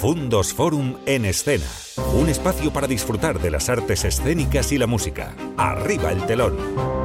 Fundos Forum en escena. Un espacio para disfrutar de las artes escénicas y la música. Arriba el telón.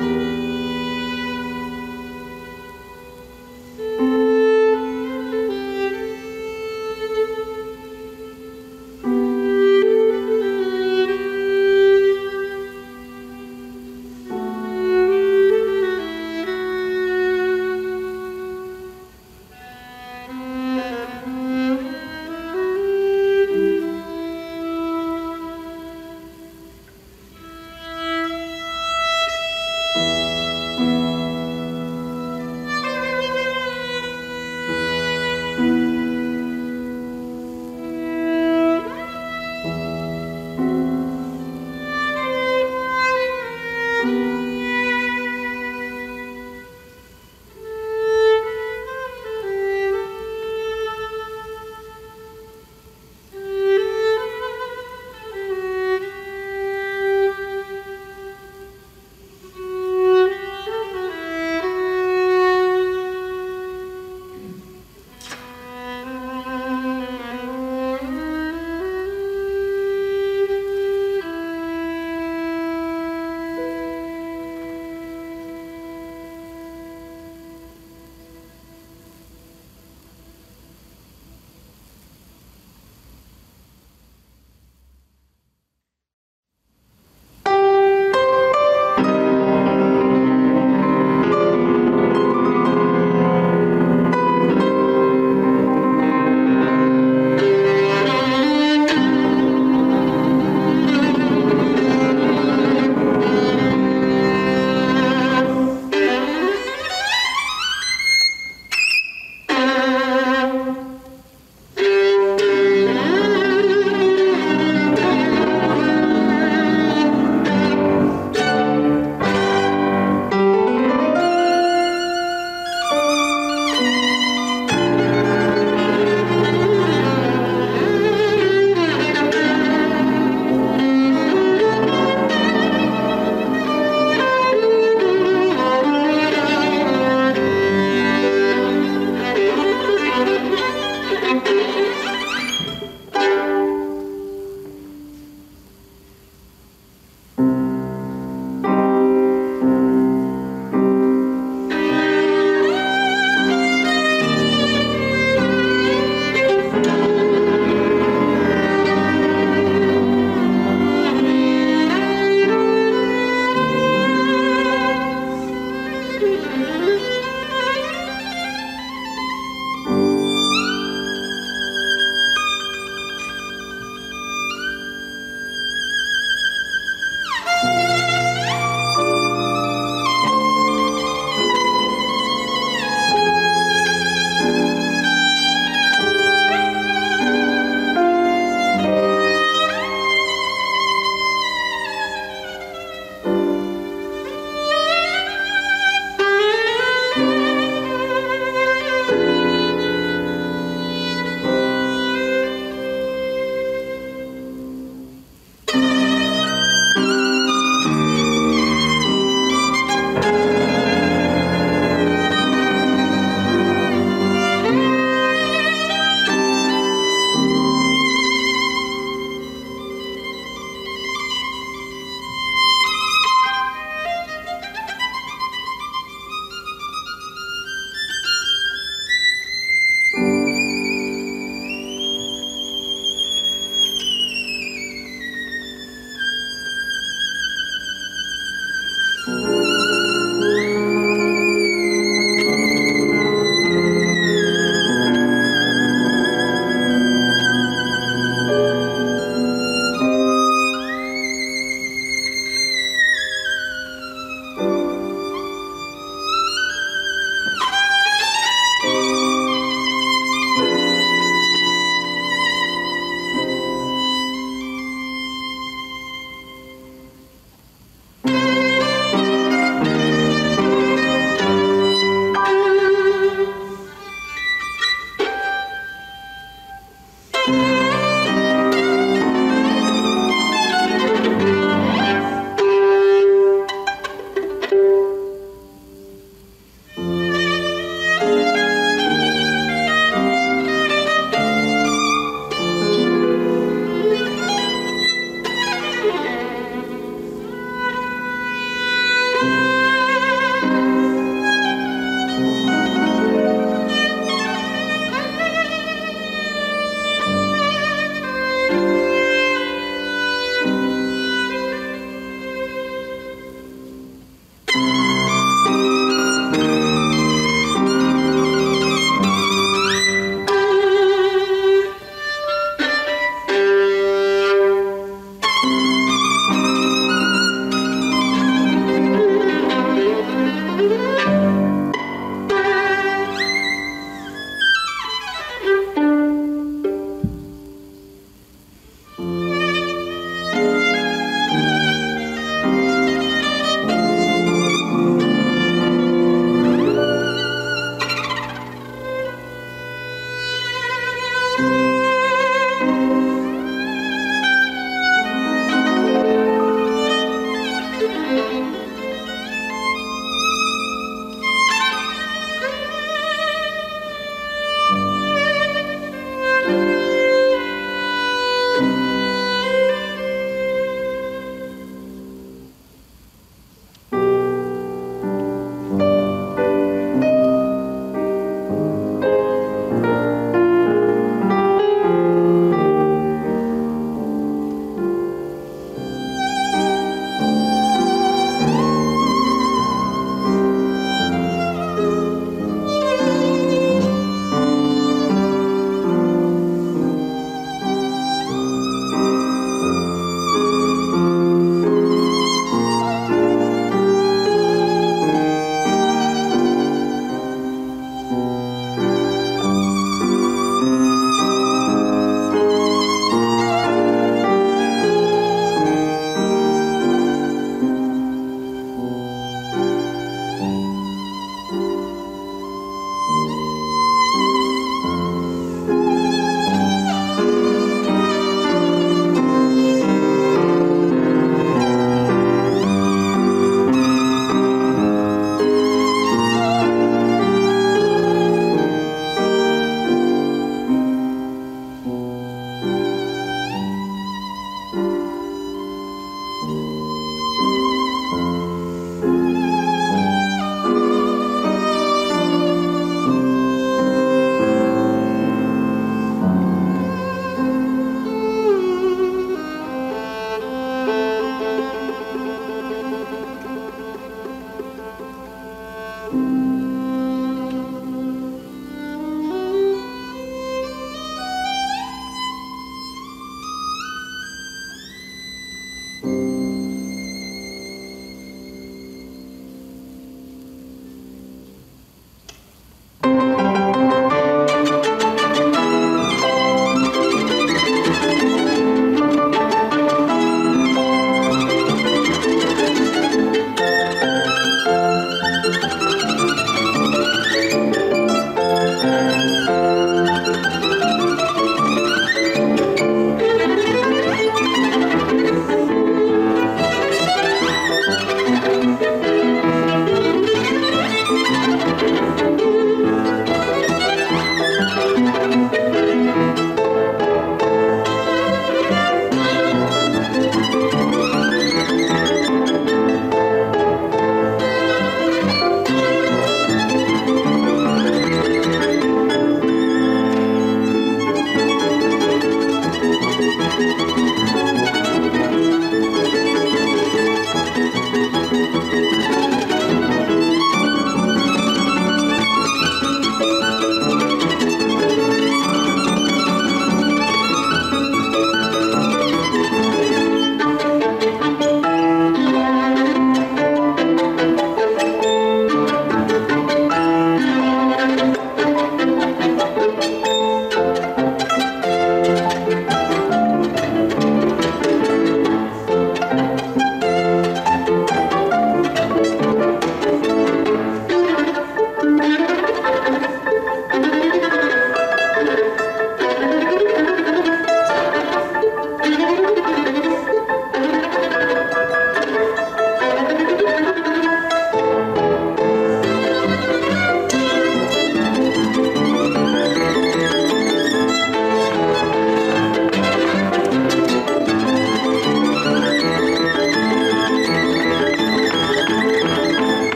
Música